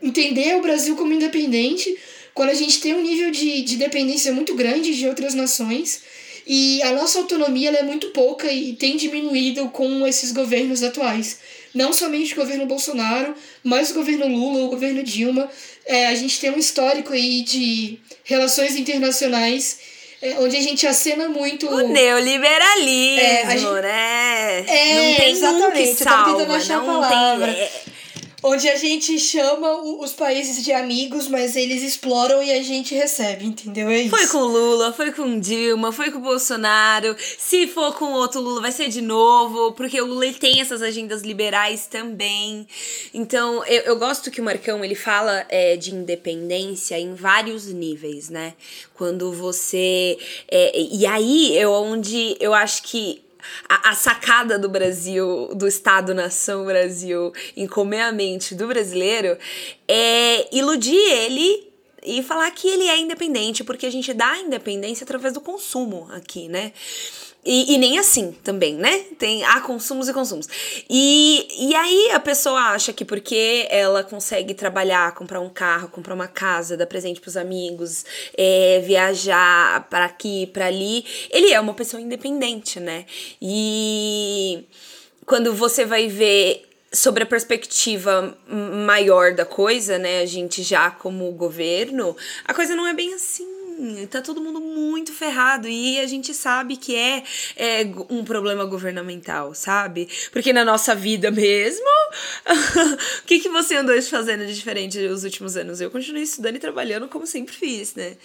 Speaker 2: entender o Brasil como independente, quando a gente tem um nível de, de dependência muito grande de outras nações. E a nossa autonomia é muito pouca e tem diminuído com esses governos atuais. Não somente o governo Bolsonaro, mas o governo Lula, o governo Dilma. É, a gente tem um histórico aí de relações internacionais é, onde a gente acena muito.
Speaker 3: O neoliberalismo, é, gente... né?
Speaker 2: É,
Speaker 3: não tem
Speaker 2: exatamente.
Speaker 3: um que salva, não
Speaker 2: palavra.
Speaker 3: tem.
Speaker 2: Onde a gente chama os países de amigos, mas eles exploram e a gente recebe, entendeu? É isso.
Speaker 3: Foi com Lula, foi com Dilma, foi com Bolsonaro. Se for com outro Lula, vai ser de novo, porque o Lula tem essas agendas liberais também. Então, eu, eu gosto que o Marcão ele fala é, de independência em vários níveis, né? Quando você. É, e aí é onde eu acho que a, a, sacada do Brasil, do Estado-nação Brasil, em comer a mente do brasileiro, é iludir ele e falar que ele é independente, porque a gente dá independência através do consumo aqui, né? E, e, nem assim também, né? Tem há consumos e consumos. E, e aí a pessoa acha que porque ela consegue trabalhar, comprar um carro, comprar uma casa, dar presente pros amigos, é, viajar para aqui, para ali, ele é uma pessoa independente, né? E quando você vai ver sobre a perspectiva maior da coisa, né? A gente já como governo, a coisa não é bem assim tá todo mundo muito ferrado e a gente sabe que é, é um problema governamental, sabe? Porque na nossa vida mesmo, o que, que você andou fazendo de diferente nos últimos anos? Eu continuei estudando e trabalhando como sempre fiz, né?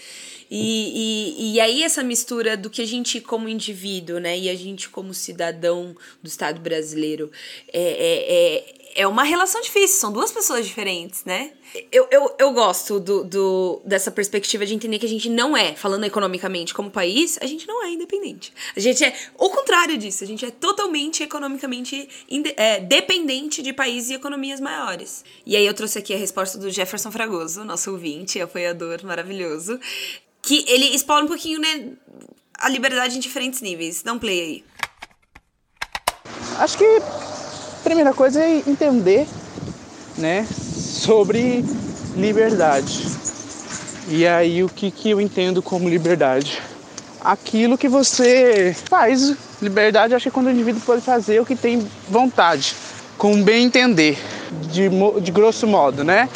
Speaker 3: E, e, e aí essa mistura do que a gente como indivíduo, né, e a gente como cidadão do Estado brasileiro é, é, é é uma relação difícil, são duas pessoas diferentes, né? Eu, eu, eu gosto do, do, dessa perspectiva de entender que a gente não é, falando economicamente como país, a gente não é independente. A gente é o contrário disso, a gente é totalmente economicamente é, dependente de países e economias maiores. E aí eu trouxe aqui a resposta do Jefferson Fragoso, nosso ouvinte, apoiador maravilhoso, que ele explora um pouquinho, né, a liberdade em diferentes níveis. Dá um play aí.
Speaker 7: Acho que primeira coisa é entender né, sobre liberdade. E aí o que, que eu entendo como liberdade? Aquilo que você faz. Liberdade acho que é quando o indivíduo pode fazer o que tem vontade, com bem entender, de, de grosso modo, né?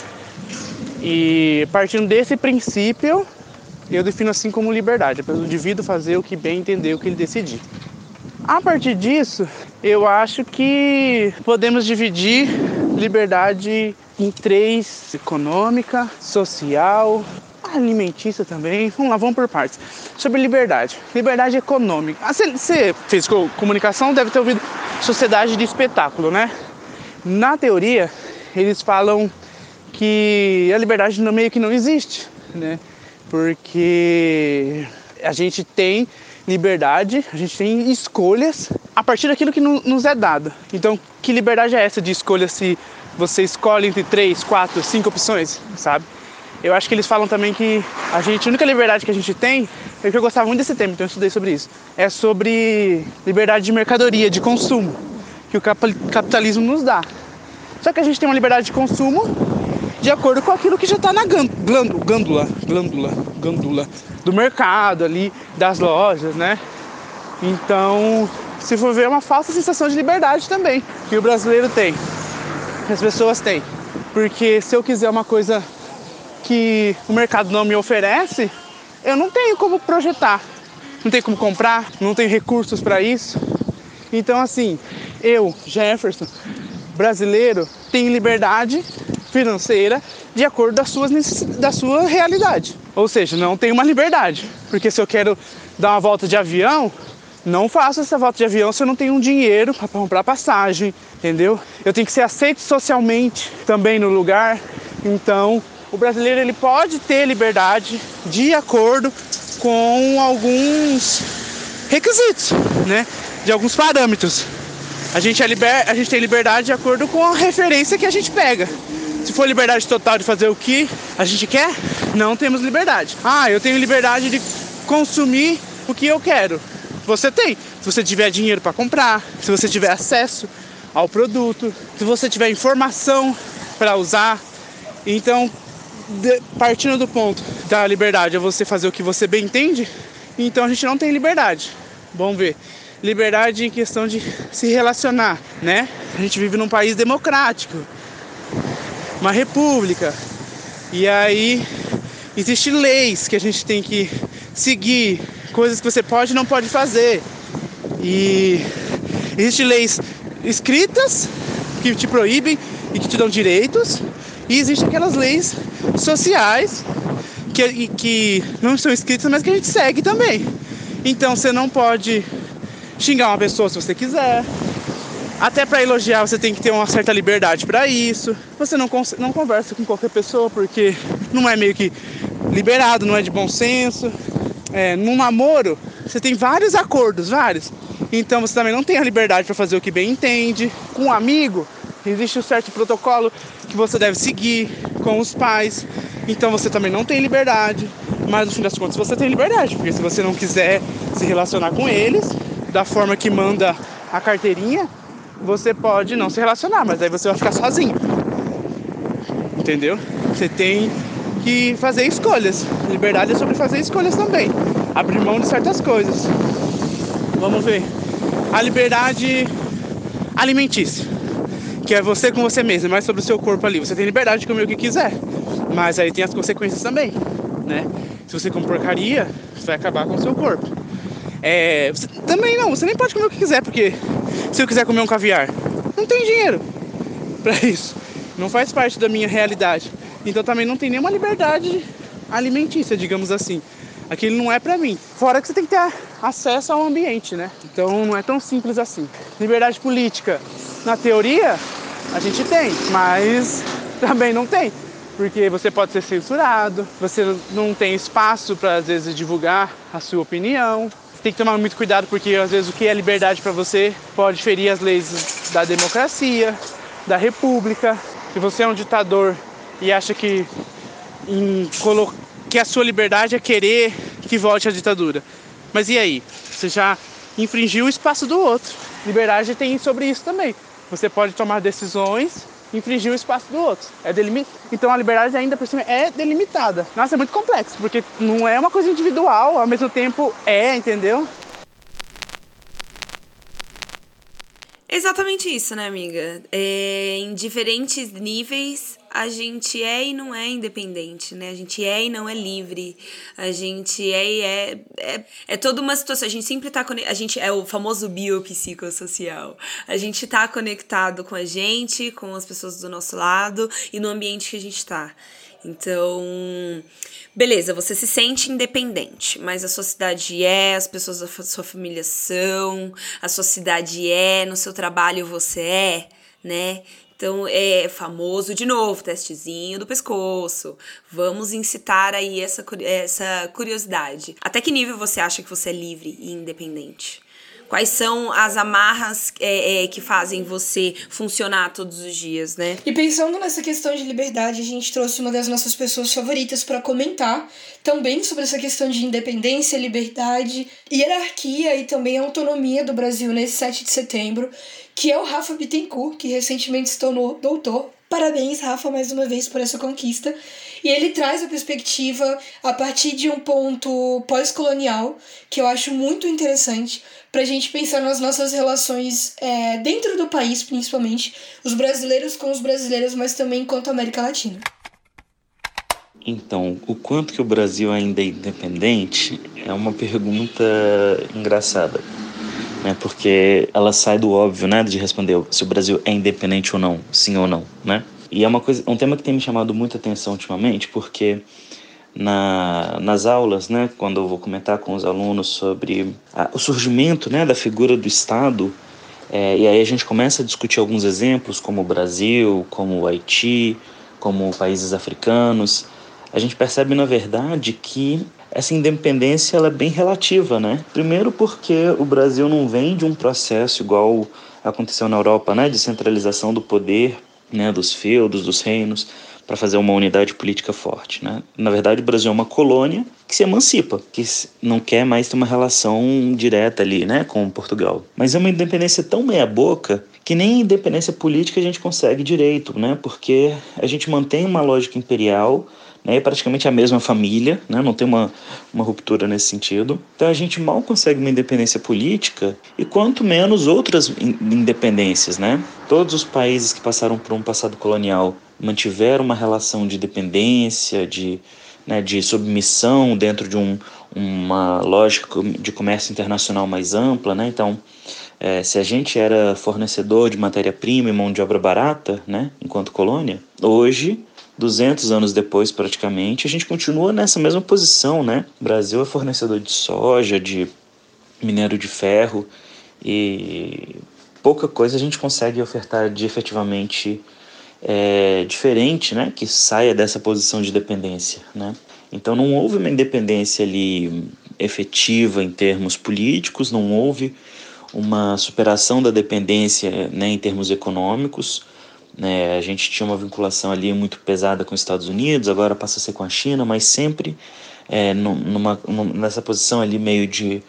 Speaker 7: E partindo desse princípio, eu defino assim como liberdade, é pelo indivíduo fazer o que bem entender, o que ele decidir. A partir disso, eu acho que podemos dividir liberdade em três: econômica, social, alimentícia também. Vamos lá, vamos por partes. Sobre liberdade. Liberdade econômica. Ah, você fez comunicação, deve ter ouvido sociedade de espetáculo, né? Na teoria, eles falam que a liberdade no meio que não existe, né? Porque a gente tem liberdade, a gente tem escolhas a partir daquilo que nos é dado. Então, que liberdade é essa de escolha se você escolhe entre três, quatro, cinco opções, sabe? Eu acho que eles falam também que a gente, a única liberdade que a gente tem, é que eu gostava muito desse tema, então eu estudei sobre isso, é sobre liberdade de mercadoria, de consumo, que o capitalismo nos dá. Só que a gente tem uma liberdade de consumo de acordo com aquilo que já está na glândula, glândula, glândula, glândula do mercado ali, das lojas, né? Então, se for ver, é uma falsa sensação de liberdade também que o brasileiro tem, que as pessoas têm. Porque se eu quiser uma coisa que o mercado não me oferece, eu não tenho como projetar, não tenho como comprar, não tenho recursos para isso. Então, assim, eu, Jefferson, brasileiro, tenho liberdade financeira de acordo da sua, da sua realidade. Ou seja, não tenho uma liberdade. Porque se eu quero dar uma volta de avião, não faço essa volta de avião se eu não tenho um dinheiro para comprar passagem, entendeu? Eu tenho que ser aceito socialmente também no lugar. Então, o brasileiro ele pode ter liberdade de acordo com alguns requisitos, né? De alguns parâmetros. A gente, é liber... a gente tem liberdade de acordo com a referência que a gente pega. For liberdade total de fazer o que a gente quer, não temos liberdade. Ah, eu tenho liberdade de consumir o que eu quero. Você tem. Se você tiver dinheiro para comprar, se você tiver acesso ao produto, se você tiver informação para usar. Então, de, partindo do ponto da liberdade é você fazer o que você bem entende, então a gente não tem liberdade. Vamos ver. Liberdade em questão de se relacionar, né? A gente vive num país democrático, uma república. E aí existem leis que a gente tem que seguir, coisas que você pode e não pode fazer. E existem leis escritas que te proíbem e que te dão direitos, e existem aquelas leis sociais que, que não são escritas, mas que a gente segue também. Então você não pode xingar uma pessoa se você quiser. Até para elogiar você tem que ter uma certa liberdade para isso. Você não, não conversa com qualquer pessoa porque não é meio que liberado, não é de bom senso. É, num namoro, você tem vários acordos, vários. Então você também não tem a liberdade para fazer o que bem entende. Com um amigo, existe um certo protocolo que você deve seguir com os pais. Então você também não tem liberdade. Mas no fim das contas você tem liberdade, porque se você não quiser se relacionar com eles da forma que manda a carteirinha, você pode não se relacionar, mas aí você vai ficar sozinho. Entendeu? Você tem que fazer escolhas. Liberdade é sobre fazer escolhas também. Abrir mão de certas coisas. Vamos ver. A liberdade alimentícia, que é você com você mesmo, mais sobre o seu corpo ali. Você tem liberdade de comer o que quiser, mas aí tem as consequências também, né? Se você comer porcaria, você vai acabar com o seu corpo. É, você, também não, você nem pode comer o que quiser, porque se eu quiser comer um caviar, não tem dinheiro para isso. Não faz parte da minha realidade. Então também não tem nenhuma liberdade alimentícia, digamos assim. Aquilo não é para mim. Fora que você tem que ter acesso ao ambiente, né? Então não é tão simples assim. Liberdade política, na teoria, a gente tem, mas também não tem. Porque você pode ser censurado, você não tem espaço para às vezes divulgar a sua opinião. Tem que tomar muito cuidado porque às vezes o que é liberdade para você pode ferir as leis da democracia, da república. Se você é um ditador e acha que que a sua liberdade é querer que volte a ditadura. Mas e aí? Você já infringiu o espaço do outro. Liberdade tem sobre isso também. Você pode tomar decisões, infringir o espaço do outro. É delimit... Então a liberdade ainda por cima é delimitada. Nossa, é muito complexo, porque não é uma coisa individual, ao mesmo tempo é, entendeu?
Speaker 3: Exatamente isso, né, amiga? É, em diferentes níveis, a gente é e não é independente, né? A gente é e não é livre. A gente é e é. É, é toda uma situação. A gente sempre tá conectado. A gente é o famoso biopsicossocial. A gente tá conectado com a gente, com as pessoas do nosso lado e no ambiente que a gente tá. Então, beleza, você se sente independente, mas a sua cidade é, as pessoas da sua família são, a sua cidade é, no seu trabalho você é, né? Então é famoso de novo, testezinho do pescoço. Vamos incitar aí essa, essa curiosidade. Até que nível você acha que você é livre e independente? Quais são as amarras é, é, que fazem você funcionar todos os dias, né?
Speaker 2: E pensando nessa questão de liberdade, a gente trouxe uma das nossas pessoas favoritas para comentar também sobre essa questão de independência, liberdade, hierarquia e também autonomia do Brasil nesse 7 de setembro, que é o Rafa Bittencourt, que recentemente se tornou doutor. Parabéns, Rafa, mais uma vez por essa conquista. E ele traz a perspectiva a partir de um ponto pós-colonial, que eu acho muito interessante, para a gente pensar nas nossas relações é, dentro do país, principalmente, os brasileiros com os brasileiros, mas também enquanto América Latina.
Speaker 8: Então, o quanto que o Brasil ainda é independente é uma pergunta engraçada, né? Porque ela sai do óbvio, né, de responder se o Brasil é independente ou não, sim ou não, né? E é uma coisa, um tema que tem me chamado muita atenção ultimamente, porque na, nas aulas, né, quando eu vou comentar com os alunos sobre a, o surgimento né, da figura do Estado, é, e aí a gente começa a discutir alguns exemplos, como o Brasil, como o Haiti, como países africanos, a gente percebe, na verdade, que essa independência ela é bem relativa, né? Primeiro porque o Brasil não vem de um processo igual aconteceu na Europa, né, de centralização do poder né, dos feudos, dos reinos, para fazer uma unidade política forte. Né? Na verdade, o Brasil é uma colônia que se emancipa, que não quer mais ter uma relação direta ali né, com Portugal. Mas é uma independência tão meia-boca que nem independência política a gente consegue direito, né? porque a gente mantém uma lógica imperial né, é praticamente a mesma família, né, não tem uma, uma ruptura nesse sentido. Então a gente mal consegue uma independência política e quanto menos outras independências. Né? Todos os países que passaram por um passado colonial mantiveram uma relação de dependência, de, né, de submissão dentro de um, uma lógica de comércio internacional mais ampla. Né? Então, é, se a gente era fornecedor de matéria-prima e mão de obra barata, né, enquanto colônia, hoje 200 anos depois, praticamente, a gente continua nessa mesma posição, né? O Brasil é fornecedor de soja, de minério de ferro e pouca coisa a gente consegue ofertar de efetivamente é, diferente, né? Que saia dessa posição de dependência, né? Então não houve uma independência ali efetiva em termos políticos, não houve uma superação da dependência né, em termos econômicos né? A gente tinha uma vinculação ali muito pesada com os Estados Unidos, agora passa a ser com a China, mas sempre é, numa, nessa posição ali meio de,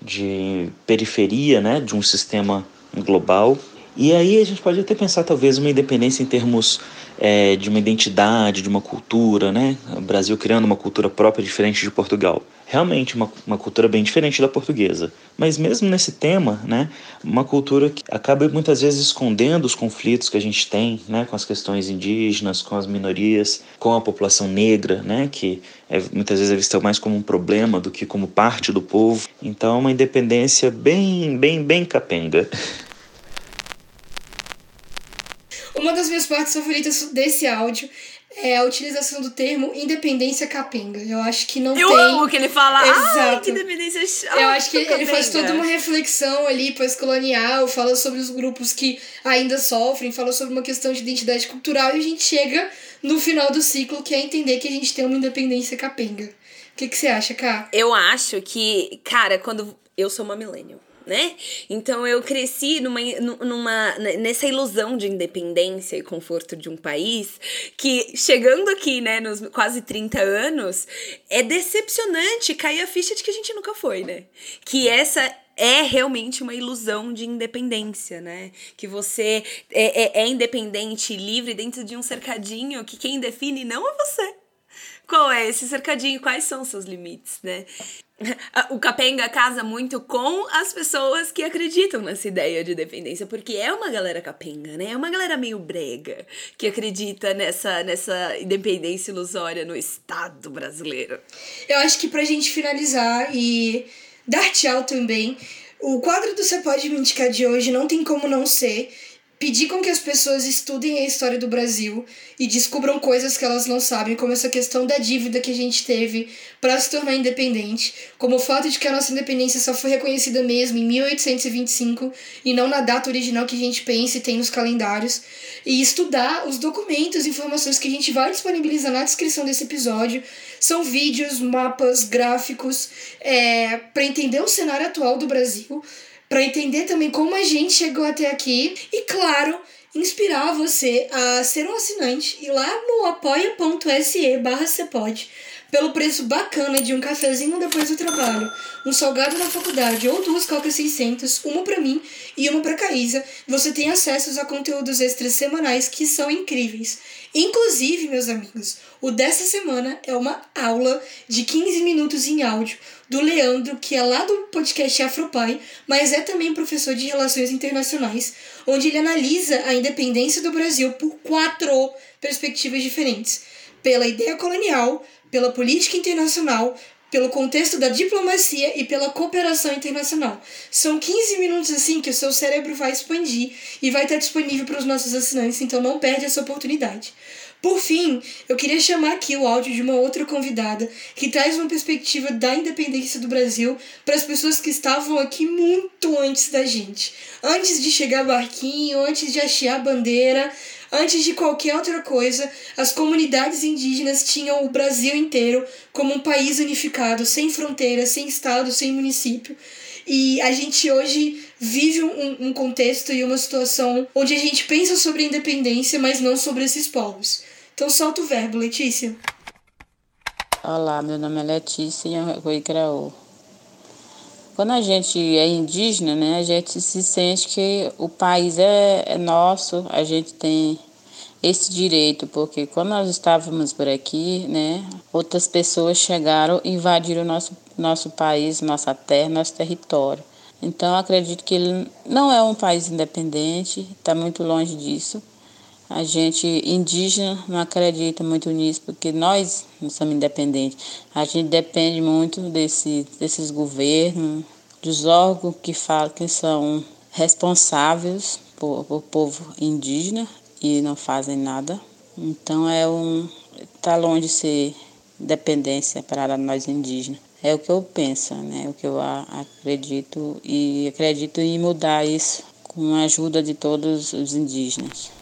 Speaker 8: de periferia né? de um sistema global. E aí a gente pode até pensar talvez uma independência em termos é, de uma identidade, de uma cultura, né? O Brasil criando uma cultura própria diferente de Portugal. Realmente uma, uma cultura bem diferente da portuguesa. Mas mesmo nesse tema, né? Uma cultura que acaba muitas vezes escondendo os conflitos que a gente tem, né? Com as questões indígenas, com as minorias, com a população negra, né? Que é, muitas vezes é vista mais como um problema do que como parte do povo. Então, uma independência bem, bem, bem capenga.
Speaker 2: Uma das minhas partes favoritas desse áudio é a utilização do termo independência capenga. Eu acho que não
Speaker 3: eu
Speaker 2: tem.
Speaker 3: Eu amo que ele fala,
Speaker 2: Exato.
Speaker 3: ah, que independência
Speaker 2: Eu acho que ele faz toda uma reflexão ali pós-colonial, fala sobre os grupos que ainda sofrem, fala sobre uma questão de identidade cultural e a gente chega no final do ciclo que é entender que a gente tem uma independência capenga. O que, que você acha, Cá?
Speaker 3: Eu acho que, cara, quando. Eu sou uma millennial né? Então eu cresci numa, numa nessa ilusão de independência e conforto de um país que chegando aqui, né, nos quase 30 anos, é decepcionante cair a ficha de que a gente nunca foi, né? Que essa é realmente uma ilusão de independência, né? Que você é, é, é independente livre dentro de um cercadinho que quem define não é você. Qual é esse cercadinho? Quais são seus limites, né? o Capenga casa muito com as pessoas que acreditam nessa ideia de dependência, porque é uma galera capenga, né? É uma galera meio brega que acredita nessa, nessa independência ilusória no Estado brasileiro.
Speaker 2: Eu acho que pra gente finalizar e dar tchau também, o quadro do Você Pode Me Indicar de hoje não tem como não ser pedir com que as pessoas estudem a história do Brasil e descubram coisas que elas não sabem, como essa questão da dívida que a gente teve para se tornar independente, como o fato de que a nossa independência só foi reconhecida mesmo em 1825 e não na data original que a gente pensa e tem nos calendários, e estudar os documentos, informações que a gente vai disponibilizar na descrição desse episódio. São vídeos, mapas, gráficos, é, para entender o cenário atual do Brasil para entender também como a gente chegou até aqui e, claro, inspirar você a ser um assinante e lá no apoia.se barra pelo preço bacana de um cafezinho depois do trabalho, um salgado na faculdade ou duas cocas 600, uma para mim e uma para Caísa, você tem acesso a conteúdos extras semanais que são incríveis. Inclusive, meus amigos, o dessa semana é uma aula de 15 minutos em áudio do Leandro, que é lá do podcast Afropai, mas é também professor de Relações Internacionais, onde ele analisa a independência do Brasil por quatro perspectivas diferentes: pela ideia colonial, pela política internacional, pelo contexto da diplomacia e pela cooperação internacional. São 15 minutos assim que o seu cérebro vai expandir e vai estar disponível para os nossos assinantes, então não perde essa oportunidade. Por fim, eu queria chamar aqui o áudio de uma outra convidada que traz uma perspectiva da independência do Brasil para as pessoas que estavam aqui muito antes da gente. Antes de chegar barquinho, antes de hastear bandeira, Antes de qualquer outra coisa, as comunidades indígenas tinham o Brasil inteiro como um país unificado, sem fronteiras, sem estado, sem município. E a gente hoje vive um, um contexto e uma situação onde a gente pensa sobre a independência, mas não sobre esses povos. Então solta o verbo, Letícia.
Speaker 9: Olá, meu nome é Letícia Rui Graú. Quando a gente é indígena, né, a gente se sente que o país é, é nosso, a gente tem esse direito, porque quando nós estávamos por aqui, né, outras pessoas chegaram e invadiram nosso nosso país, nossa terra, nosso território. Então acredito que ele não é um país independente, está muito longe disso. A gente indígena não acredita muito nisso, porque nós não somos independentes. A gente depende muito desse, desses governos, dos órgãos que falam que são responsáveis por, por povo indígena e não fazem nada. Então é um está longe de ser dependência para nós indígenas. É o que eu penso, né? É o que eu acredito e acredito em mudar isso com a ajuda de todos os indígenas.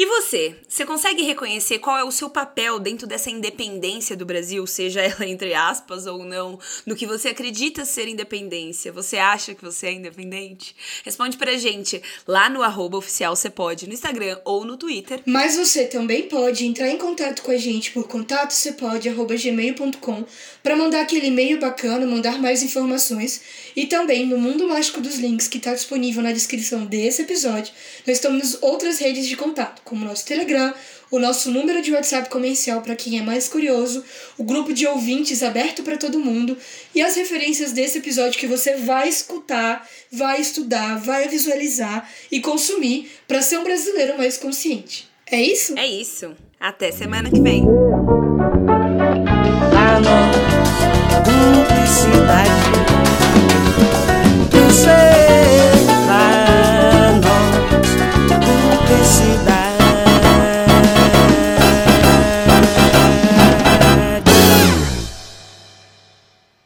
Speaker 3: E você? Você consegue reconhecer qual é o seu papel dentro dessa independência do Brasil, seja ela entre aspas ou não, no que você acredita ser independência? Você acha que você é independente? Responde pra gente lá no arroba oficial você pode, no Instagram ou no Twitter.
Speaker 2: Mas você também pode entrar em contato com a gente por contato gmail.com para mandar aquele e-mail bacana, mandar mais informações e também no Mundo Mágico dos Links que está disponível na descrição desse episódio, nós temos outras redes de contato, como o nosso Telegram, o nosso número de WhatsApp comercial para quem é mais curioso, o grupo de ouvintes aberto para todo mundo e as referências desse episódio que você vai escutar, vai estudar, vai visualizar e consumir para ser um brasileiro mais consciente. É isso?
Speaker 3: É isso. Até semana que vem.
Speaker 1: Publicidade. Nós. Publicidade.